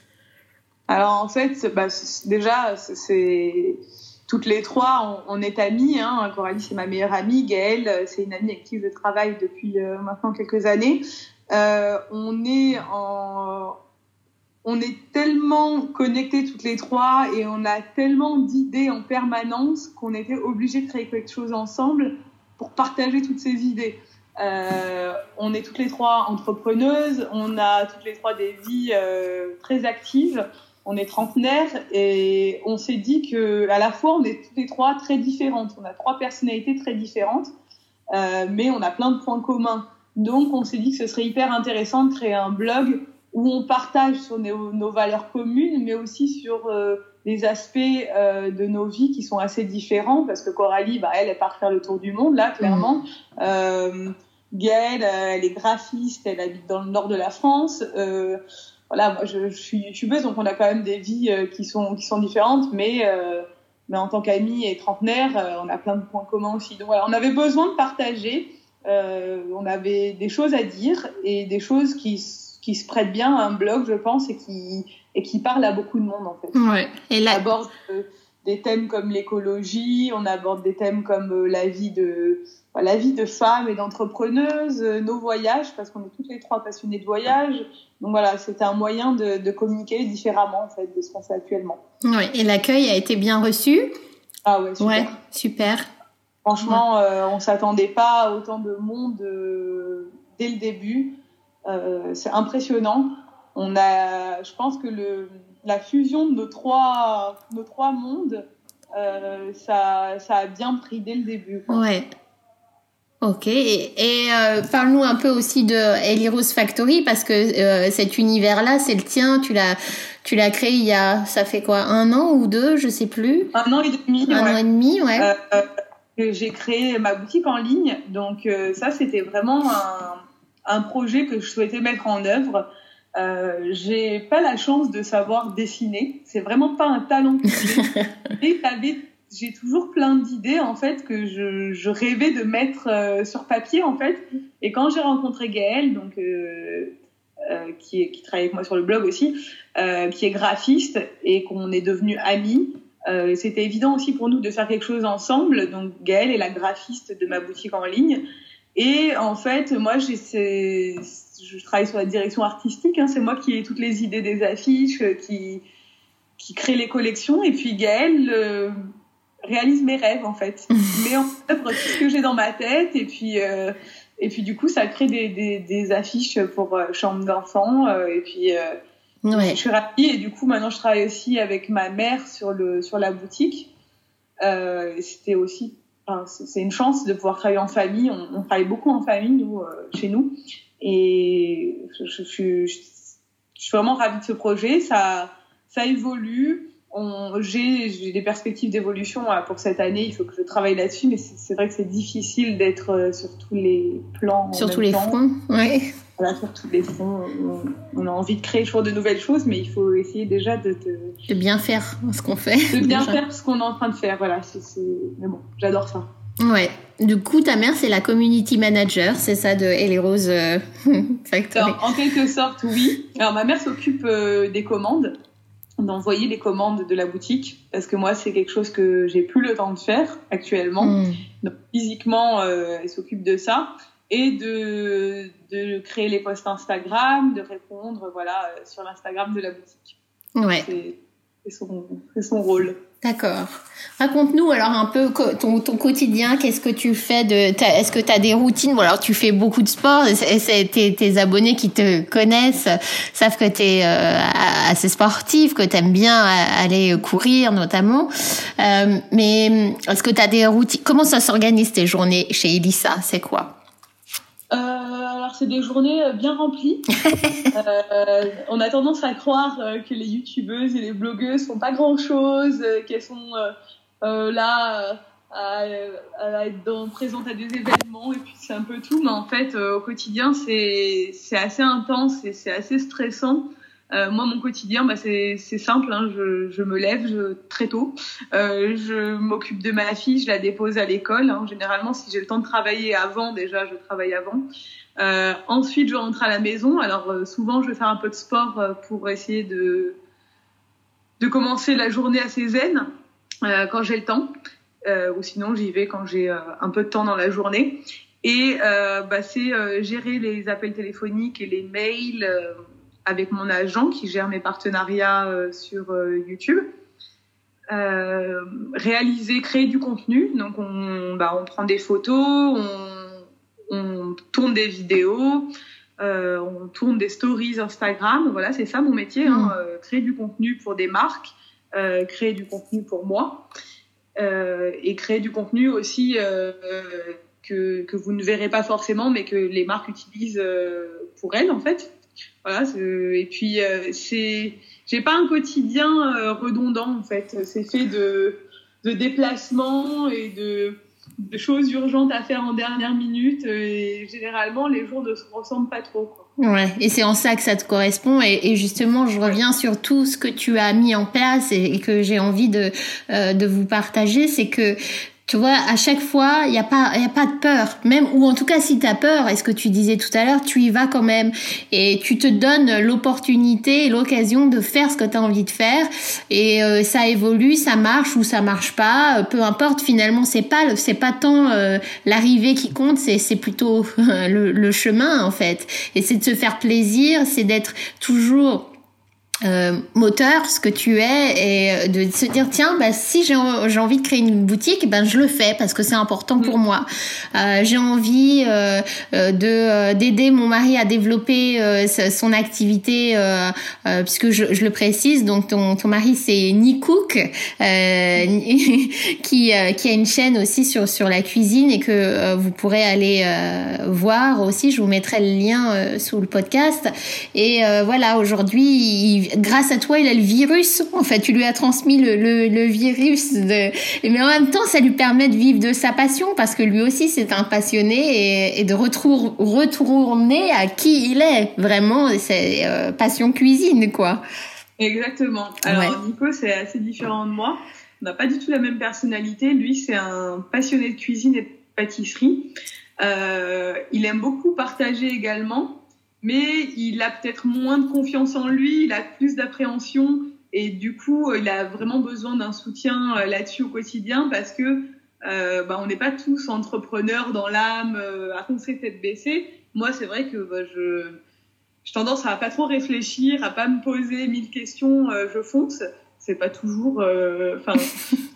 Alors en fait, bah, déjà, c'est toutes les trois, on, est amies. Hein. Coralie, c'est ma meilleure amie. Gaëlle, c'est une amie avec qui je travaille depuis euh, maintenant quelques années. Euh, on est en, on est tellement connectés toutes les trois et on a tellement d'idées en permanence qu'on était obligés de créer quelque chose ensemble pour partager toutes ces idées. Euh, on est toutes les trois entrepreneuses, on a toutes les trois des vies très actives, on est trentenaires et on s'est dit que à la fois on est toutes les trois très différentes, on a trois personnalités très différentes, euh, mais on a plein de points communs. Donc on s'est dit que ce serait hyper intéressant de créer un blog où on partage sur nos, valeurs communes, mais aussi sur euh, les aspects euh, de nos vies qui sont assez différents, parce que Coralie, bah, elle, est part faire le tour du monde, là, clairement. Mmh. Euh, Gaëlle, elle est graphiste, elle habite dans le nord de la France. Euh, voilà, moi, je, je suis youtubeuse, donc on a quand même des vies euh, qui sont qui sont différentes, mais mais en tant qu'amie et trentenaire, on a plein de points communs aussi. Donc voilà, on avait besoin de partager. on avait des choses à dire et des choses qui qui se prête bien à un blog, je pense, et qui, et qui parle à beaucoup de monde, en fait. Ouais. Et là... On aborde euh, des thèmes comme l'écologie, on aborde des thèmes comme euh, la vie de, la vie de femmes et d'entrepreneuses, euh, nos voyages, parce qu'on est toutes les trois passionnées de voyage. Donc voilà, c'était un moyen de, de, communiquer différemment, en fait, de ce qu'on fait actuellement. Ouais. Et l'accueil a été bien reçu? Ah ouais, super. Ouais, super. Franchement, euh, on s'attendait pas à autant de monde dès le début. Euh, c'est impressionnant. On a, je pense que le, la fusion de nos trois, nos trois mondes, euh, ça, ça a bien pris dès le début. Quoi. Ouais. Ok, et, et euh, parle-nous un peu aussi de Eliros Factory parce que euh, cet univers-là, c'est le tien. Tu l'as, tu l'as créé il y a, ça fait quoi, un an ou deux, je sais plus? Un an et demi. Un ouais. an et demi, ouais. Euh, j'ai créé ma boutique en ligne, donc ça c'était vraiment un, un projet que je souhaitais mettre en œuvre. Euh, j'ai pas la chance de savoir dessiner. C'est vraiment pas un talent que j'ai. j'ai toujours plein d'idées en fait que je, rêvais de mettre euh, sur papier en fait. Et quand j'ai rencontré Gaëlle, donc euh, euh, qui, travaille avec moi sur le blog aussi, qui est graphiste et qu'on est devenus amis. C'était évident aussi pour nous de faire quelque chose ensemble. Donc Gaëlle est la graphiste de ma boutique en ligne et en fait, moi, je travaille sur la direction artistique. Hein, c'est moi qui ai toutes les idées des affiches, qui qui crée les collections. Et puis Gaëlle réalise mes rêves en fait, met en œuvre tout ce que j'ai dans ma tête. Et puis euh, et puis du coup, ça crée des, des, des affiches pour euh, chambre d'enfants. Euh, et puis ouais. je suis ravie. Et du coup, maintenant, je travaille aussi avec ma mère sur le sur la boutique. C'était aussi Enfin, c'est une chance de pouvoir travailler en famille. On, on travaille beaucoup en famille, nous, chez nous. Et je, je, je, je, suis vraiment ravie de ce projet. Ça, ça évolue. J'ai des perspectives d'évolution pour cette année. Il faut que je travaille là-dessus. Mais c'est vrai que c'est difficile d'être euh, sur tous les plans. Sur tous les temps. fronts, oui. Voilà, sur tous les fronts. On, on, a envie de créer toujours de nouvelles choses, mais il faut essayer déjà de... De, de bien faire ce qu'on fait. De bien déjà. faire ce qu'on est en train de faire. Voilà, c'est mais bon, j'adore ça. Ouais. Du coup, ta mère, c'est la community manager, c'est ça, de Ellie Rose euh, Factory Alors, En quelque sorte, oui. Alors, ma mère s'occupe euh, des commandes, d'envoyer les commandes de la boutique, parce que moi, c'est quelque chose que j'ai plus le temps de faire actuellement. Mm. Donc, physiquement, euh, elle s'occupe de ça et de, de créer les posts Instagram, de répondre voilà, sur l'Instagram de la boutique. Ouais. C'est son, son rôle. D'accord. Raconte-nous alors un peu ton, ton quotidien, qu'est-ce que tu fais de est-ce que tu as des routines ou alors tu fais beaucoup de sport tes, tes abonnés qui te connaissent savent que tu es euh, assez sportif, que tu aimes bien aller courir notamment. Euh, mais est-ce que tu as des routines Comment ça s'organise tes journées chez Elissa C'est quoi? euh, alors c'est des journées bien remplies. euh, on a tendance à croire que les youtubeuses et les blogueuses font pas grand chose, qu'elles sont euh, là à, être dans, présente à des événements et puis c'est un peu tout. Mais en fait, au quotidien, c'est assez intense et c'est assez stressant. Euh, moi, mon quotidien, bah, c'est simple. Hein. Je, me lève très tôt. Euh, je m'occupe de ma fille, je la dépose à l'école. Hein. Généralement, si j'ai le temps de travailler avant, déjà, je travaille avant. Euh, ensuite, je rentre à la maison. Alors, souvent, je vais faire un peu de sport pour essayer de, commencer la journée assez zen quand j'ai le temps. ou sinon, j'y vais quand j'ai un peu de temps dans la journée. Et bah, c'est gérer les appels téléphoniques et les mails avec mon agent qui gère mes partenariats euh, sur euh, YouTube. Euh, réaliser, créer du contenu. Donc on, bah, on prend des photos, on, on tourne des vidéos, on tourne des stories Instagram. Voilà, c'est ça mon métier. Hein, mmh. créer du contenu pour des marques, créer du contenu pour moi et créer du contenu aussi que, que vous ne verrez pas forcément, mais que les marques utilisent pour elles en fait. Voilà, et puis euh, c'est, j'ai pas un quotidien euh, redondant en fait. C'est fait de, de déplacements et de, de choses urgentes à faire en dernière minute. Et généralement, les jours ne se ressemblent pas trop. Quoi. Ouais, et c'est en ça que ça te correspond. Et, et, justement, je reviens sur tout ce que tu as mis en place et, et que j'ai envie de, euh, de vous partager. C'est que tu vois, à chaque fois, il n'y a pas, y a pas de peur. Même, ou en tout cas, si tu as peur, est ce que tu disais tout à l'heure, tu y vas quand même. Et tu te donnes l'opportunité et l'occasion de faire ce que tu as envie de faire. Et euh, ça évolue, ça marche ou ça marche pas. Euh, peu importe, finalement, c'est pas, c'est pas tant euh, l'arrivée qui compte, c'est, c'est plutôt le, le chemin, en fait. Et c'est de se faire plaisir, c'est d'être toujours euh, moteur, ce que tu es, et euh, de se dire tiens, bah, si j'ai envie de créer une boutique, ben je le fais parce que c'est important pour mm. moi. Euh, j'ai envie euh, euh de euh, d'aider mon mari à développer son activité, puisque je, je, le précise. Donc ton, ton mari c'est Nick Cook, qui qui a une chaîne aussi sur sur la cuisine et que vous pourrez aller voir aussi. Je vous mettrai le lien sous le podcast. Et voilà, aujourd'hui grâce à toi, il a le virus. En fait, tu lui as transmis le, le, le virus. De... Mais en même temps, ça lui permet de vivre de sa passion parce que lui aussi, c'est un passionné et, et de retour, retourner à qui il est. Vraiment, c'est euh, passion cuisine, quoi. Exactement. Alors, Nico, c'est assez différent de moi. On n'a pas du tout la même personnalité. Lui, c'est un passionné de cuisine et de pâtisserie. Euh, il aime beaucoup partager également mais il a peut-être moins de confiance en lui, il a plus d'appréhension et du coup, il a vraiment besoin d'un soutien euh, là-dessus au quotidien parce que euh, bah, on n'est pas tous entrepreneurs dans l'âme, euh, à foncer tête baissée. Moi, c'est vrai que bah, je j'ai tendance à pas trop réfléchir, à pas me poser mille questions, euh, je fonce. C'est pas toujours, euh,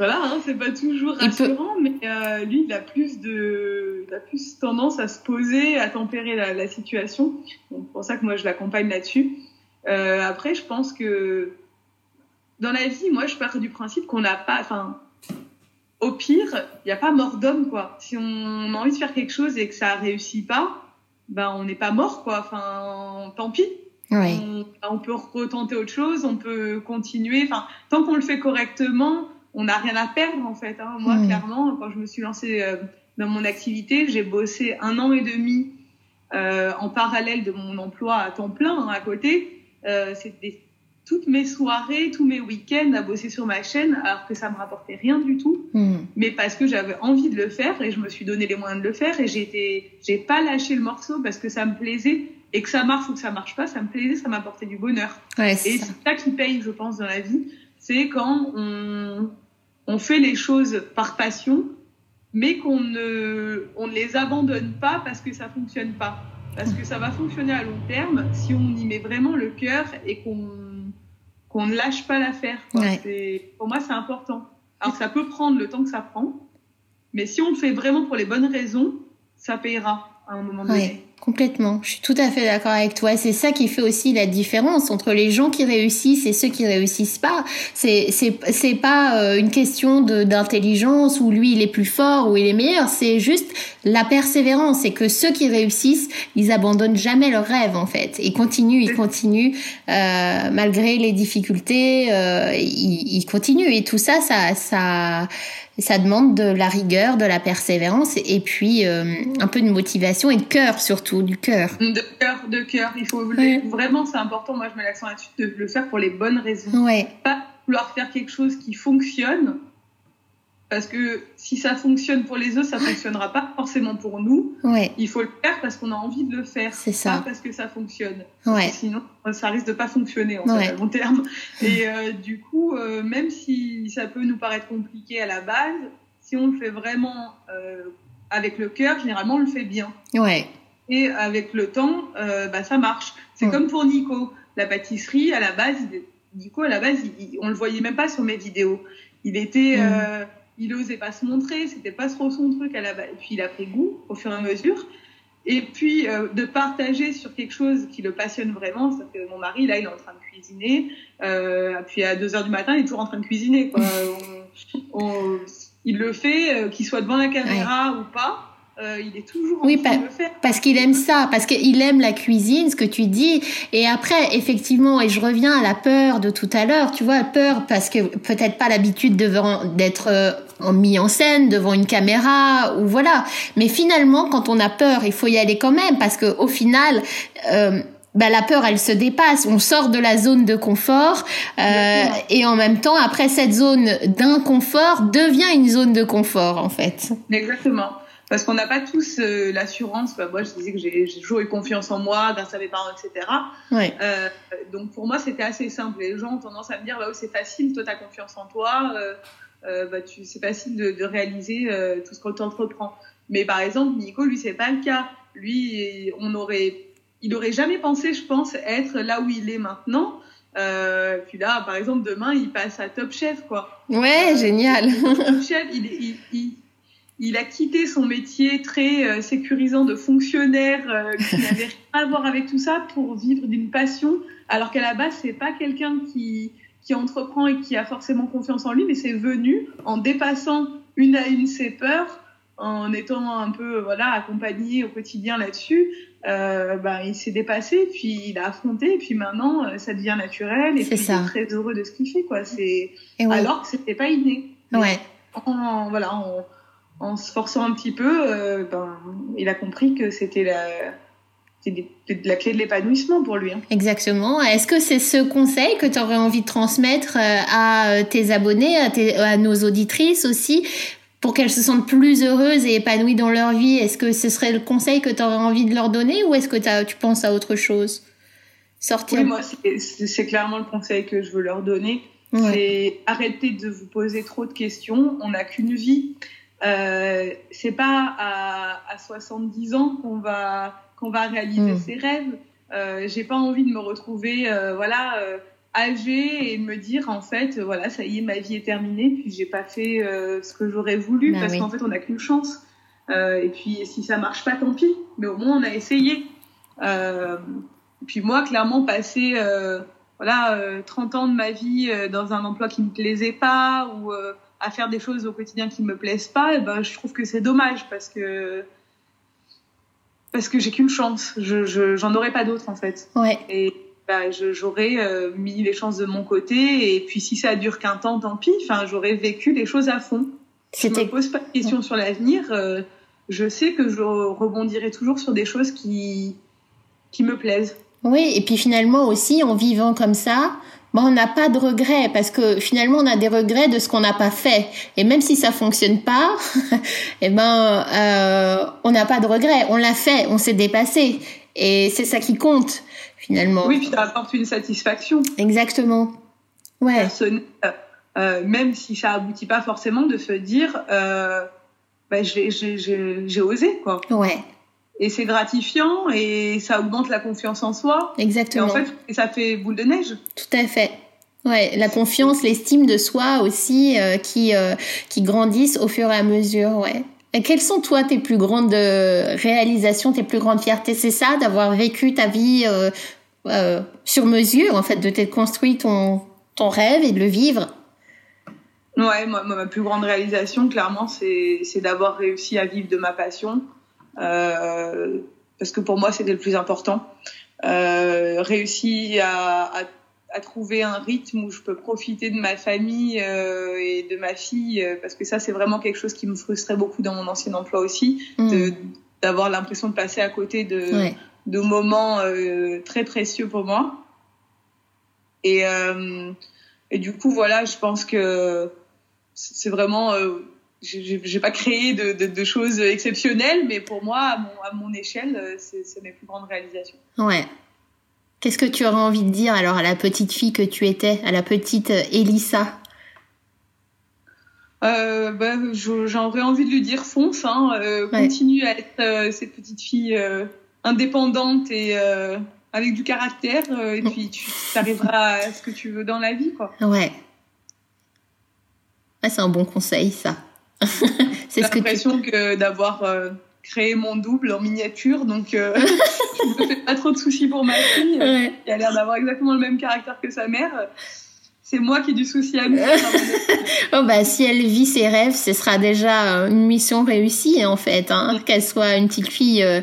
voilà, hein, c'est pas toujours rassurant, mais euh, lui, il a plus de, il a plus tendance à se poser, à tempérer la, la situation. Donc, c'est pour ça que moi, je l'accompagne là-dessus. Euh, après, je pense que dans la vie, moi, je pars du principe qu'on n'a pas, enfin, au pire, il n'y a pas mort d'homme, quoi. Si on a envie de faire quelque chose et que ça réussit pas, ben, on n'est pas mort, quoi. Enfin, tant pis. On, on peut retenter autre chose, on peut continuer. Enfin, tant qu'on le fait correctement, on n'a rien à perdre en fait. Hein. Moi, mmh. clairement, quand je me suis lancée euh, dans mon activité, j'ai bossé un an et demi euh, en parallèle de mon emploi à temps plein hein, à côté. Euh, C'était toutes mes soirées, tous mes week-ends à bosser sur ma chaîne, alors que ça me rapportait rien du tout, mmh. mais parce que j'avais envie de le faire et je me suis donné les moyens de le faire et j'ai été, j'ai pas lâché le morceau parce que ça me plaisait et que ça marche ou que ça marche pas, ça me plaisait, ça m'apportait du bonheur. Ouais, et c'est ça qui paye, je pense, dans la vie c'est quand on, on, fait les choses par passion, mais qu'on ne, on ne les abandonne pas parce que ça fonctionne pas. Parce que ça va fonctionner à long terme si on y met vraiment le cœur et qu'on qu'on ne lâche pas l'affaire. Ouais. Pour moi, c'est important. Alors, ça peut prendre le temps que ça prend, mais si on le fait vraiment pour les bonnes raisons, ça payera à un moment donné. Ouais. Complètement, je suis tout à fait d'accord avec toi. C'est ça qui fait aussi la différence entre les gens qui réussissent et ceux qui réussissent pas. C'est c'est pas euh, une question d'intelligence où lui il est plus fort ou il est meilleur. C'est juste la persévérance. C'est que ceux qui réussissent, ils abandonnent jamais leurs rêves en fait. Ils continuent, ils continuent euh, malgré les difficultés. Euh, ils, ils continuent et tout ça, ça ça ça demande de la rigueur, de la persévérance et puis euh, un peu de motivation et de cœur surtout, du cœur. De cœur, de cœur. Il faut vraiment, c'est important. Moi, je mets l'accent là-dessus de le faire pour les bonnes raisons. Ouais. Pas vouloir faire quelque chose qui fonctionne parce que si ça fonctionne pour les autres, ça fonctionnera pas forcément pour nous. Ouais. Il faut le faire parce qu'on a envie de le faire. C'est ça. Pas parce que ça fonctionne. Ouais. Sinon, ça risque de pas fonctionner en fait, à long terme. Et euh, du coup, euh, même si ça peut nous paraître compliqué à la base, si on le fait vraiment euh, avec le cœur, généralement on le fait bien. Ouais. Et avec le temps, euh, bah, ça marche. C'est Ouais. comme pour Nico. La pâtisserie, à la base, Nico, à la base, il- il- on le voyait même pas sur mes vidéos. Il était, Mm. Il osait pas se montrer, c'était pas trop son truc à la base. Et puis il a pris goût au fur et à mesure. Et puis euh, de partager sur quelque chose qui le passionne vraiment, ça fait mon mari là, il est en train de cuisiner. Euh, puis à 2 heures du matin, il est toujours en train de cuisiner. Quoi. On- on- il le fait, euh, qu'il soit devant la caméra ou pas. Euh, il est toujours en Oui, train de faire. Parce qu'il aime ça, parce qu'il aime la cuisine, ce que tu dis. Et après, effectivement, et je reviens à la peur de tout à l'heure, tu vois, peur parce que peut-être pas l'habitude d'être euh, mis en scène devant une caméra ou voilà. Mais finalement, quand on a peur, il faut y aller quand même parce que au final. Euh, bah, la peur, elle se dépasse. On sort de la zone de confort euh, et en même temps, après cette zone d'inconfort devient une zone de confort en fait. Exactement. Parce qu'on n'a pas tous euh, l'assurance. Bah, moi, je disais que j'ai toujours eu confiance en moi grâce à mes parents, etc. Ouais. Euh, donc pour moi, c'était assez simple. Les gens ont tendance à me dire, bah, oh, c'est facile, toi, tu as confiance en toi, euh, bah, tu, c'est facile de, de réaliser tout ce que tu entreprends. Mais par exemple, Nico, lui, c'est pas le cas. Lui, on aurait, il aurait jamais pensé, je pense, être là où il est maintenant. Euh, puis là, par exemple, demain, il passe à Top Chef, quoi. Ouais, génial. Top Chef, il, il, il, il a quitté son métier très euh, sécurisant de fonctionnaire euh, qui n'avait rien à voir avec tout ça pour vivre d'une passion, alors qu'à la base, c'est pas quelqu'un qui, qui entreprend et qui a forcément confiance en lui, mais c'est venu en dépassant une à une ses peurs, en étant un peu voilà accompagné au quotidien là-dessus. Euh, bah, il s'est dépassé, puis il a affronté, et puis maintenant, euh, ça devient naturel, et puis ça. il est très heureux de ce qu'il fait, quoi. C'est ouais. alors que c'était pas inné. Ouais. en, voilà, en, en se forçant un petit peu, euh, ben, il a compris que c'était la, clé de l'épanouissement pour lui. hein. Exactement. Est-ce que c'est ce conseil que tu aurais envie de transmettre euh, à euh, tes abonnés, à, tes- à nos auditrices aussi, pour qu'elles se sentent plus heureuses et épanouies dans leur vie? Est-ce que ce serait le conseil que tu aurais envie de leur donner ou est-ce que tu penses à autre chose? Sortir. Oui, moi, c'est- clairement le conseil que je veux leur donner. Ouais. C'est arrêter de vous poser trop de questions. On n'a qu'une vie. Euh, c'est pas à, à 70 ans qu'on va qu'on va réaliser Mm. ses rêves. Euh, J'ai pas envie de me retrouver, euh, voilà, euh, âgée et me dire en fait, euh, voilà, ça y est, ma vie est terminée, puis j'ai pas fait euh, ce que j'aurais voulu Bah parce oui. qu'en fait, on n'a qu'une chance. Euh, et puis si ça marche pas, tant pis. Mais au moins, on a essayé. Euh, puis moi, clairement, passer euh, voilà, euh, 30 ans de ma vie euh, dans un emploi qui me plaisait pas ou euh, à faire des choses au quotidien qui me plaisent pas, et ben, je trouve que c'est dommage parce que parce que j'ai qu'une chance. Je je- j'en aurais pas d'autre en fait. Ouais. Et je- j'aurais euh, mis les chances de mon côté et puis si ça dure qu'un temps, tant pis. Enfin, j'aurais vécu les choses à fond. Je me pose pas de questions sur l'avenir. euh, je sais que je rebondirai toujours sur des choses qui qui me plaisent. Oui, et puis finalement aussi, en vivant comme ça, ben, on n'a pas de regrets parce que finalement, on a des regrets de ce qu'on n'a pas fait. Et même si ça fonctionne pas, eh ben, euh, on n'a pas de regrets. On l'a fait, on s'est dépassé. Et c'est ça qui compte, finalement. Oui, puis ça apporte une satisfaction Exactement. Ouais. personnelle, euh, même si ça aboutit pas forcément, de se dire, euh, bah, j'ai osé quoi. Ouais. Et c'est gratifiant et ça augmente la confiance en soi. Et Exactement. en fait, et ça fait boule de neige. Tout à fait. Ouais, la confiance, l'estime de soi aussi euh, qui euh, qui grandissent au fur et à mesure, ouais. Et quelles sont toi tes plus grandes euh, réalisations, tes plus grandes fiertés? C'est ça, d'avoir vécu ta vie euh, sur mesure, en fait, de t'être construit ton ton rêve et de le vivre? Ouais, moi, ma plus grande réalisation, clairement, c'est c'est d'avoir réussi à vivre de ma passion. Euh, parce que pour moi, c'était le plus important. Euh, réussi à, à, à trouver un rythme où je peux profiter de ma famille euh, et de ma fille, euh, parce que ça, c'est vraiment quelque chose qui me frustrait beaucoup dans mon ancien emploi aussi, Mm. d'avoir l'impression de passer à côté de, Ouais. de moments très précieux pour moi. Et, et du coup, voilà, je pense que c'est vraiment. J'ai pas créé de, de, de choses exceptionnelles, mais pour moi, à mon, à mon échelle, euh, c'est mes plus grandes réalisations. Ouais. Qu'est-ce que tu aurais envie de dire alors à la petite fille que tu étais, à la petite euh, Elissa? Euh, bah, je- j'aurais envie de lui dire fonce, hein, euh, Ouais. continue à être euh, cette petite fille indépendante et avec du caractère, et puis tu arriveras à ce que tu veux dans la vie, quoi. Ouais. C'est un bon conseil, ça. C'est J'ai ce que tu... l'impression que d'avoir euh, créé mon double en miniature, donc euh, je me fais pas trop de soucis pour ma fille, Ouais. qui a l'air d'avoir exactement le même caractère que sa mère. C'est moi qui ai du souci à me faire. Oh bah si elle vit ses rêves, ce sera déjà euh, une mission réussie en fait, hein, qu'elle soit une petite fille euh,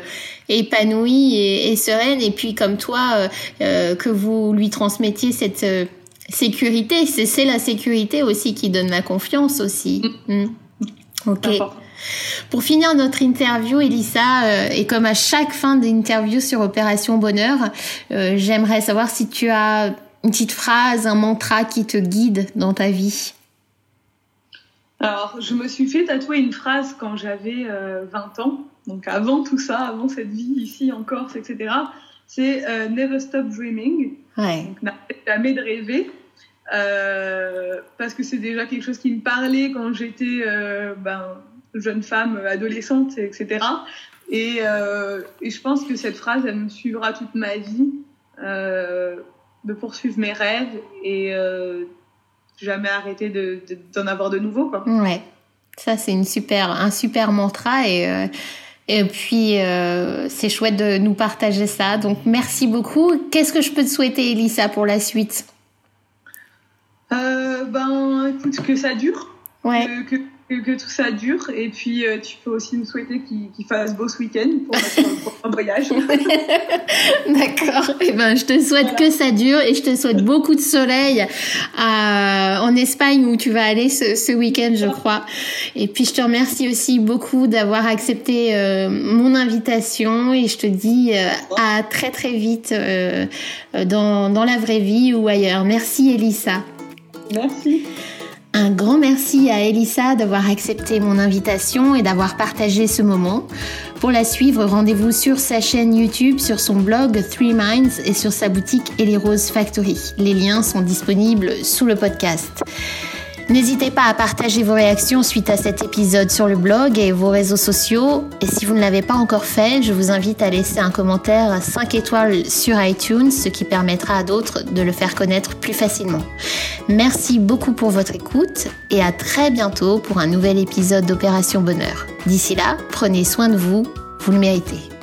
épanouie et, et sereine, et puis comme toi, que vous lui transmettiez cette sécurité. C'est la sécurité aussi qui donne la confiance aussi. Mm. Ok. Pour finir notre interview, Elissa, euh, et comme à chaque fin d'interview sur Opération Bonheur, euh, j'aimerais savoir si tu as une petite phrase, un mantra qui te guide dans ta vie. Alors, je me suis fait tatouer une phrase quand j'avais euh, 20 ans, donc avant tout ça, avant cette vie ici en Corse, etc. C'est euh, Never Stop Dreaming, Ouais. donc n'arrête jamais de rêver, euh, parce que c'est déjà quelque chose qui me parlait quand j'étais euh, ben, jeune femme, adolescente, etc. Et, euh, et je pense que cette phrase, elle me suivra toute ma vie, de poursuivre mes rêves et jamais arrêter de- de- d'en avoir de nouveaux. Quoi. Ouais, ça c'est super, un super mantra et et puis c'est chouette de nous partager ça. Donc merci beaucoup. Qu'est-ce que je peux te souhaiter, Elissa, pour la suite? Ben, écoute, que ça dure, Ouais. que, que, tout ça dure, et puis euh, tu peux aussi me souhaiter qu'il fasse beau ce week-end pour notre prochain voyage. D'accord. Eh ben, je te souhaite que ça dure et je te souhaite beaucoup de soleil à- en Espagne où tu vas aller ce, ce week-end, je crois. Et puis, je te remercie aussi beaucoup d'avoir accepté euh, mon invitation et je te dis euh, à très très vite euh, dans, dans la vraie vie ou ailleurs. Merci, Elissa. Merci. Un grand merci à Elissa d'avoir accepté mon invitation et d'avoir partagé ce moment. Pour la suivre, rendez-vous sur sa chaîne YouTube, sur son blog Three Minds et sur sa boutique Ellie Rose Factory. Les liens sont disponibles sous le podcast. N'hésitez pas à partager vos réactions suite à cet épisode sur le blog et vos réseaux sociaux. Et si vous ne l'avez pas encore fait, je vous invite à laisser un commentaire 5 étoiles sur iTunes, ce qui permettra à d'autres de le faire connaître plus facilement. Merci beaucoup pour votre écoute et à très bientôt pour un nouvel épisode d'Opération Bonheur. D'ici là, prenez soin de vous, vous le méritez.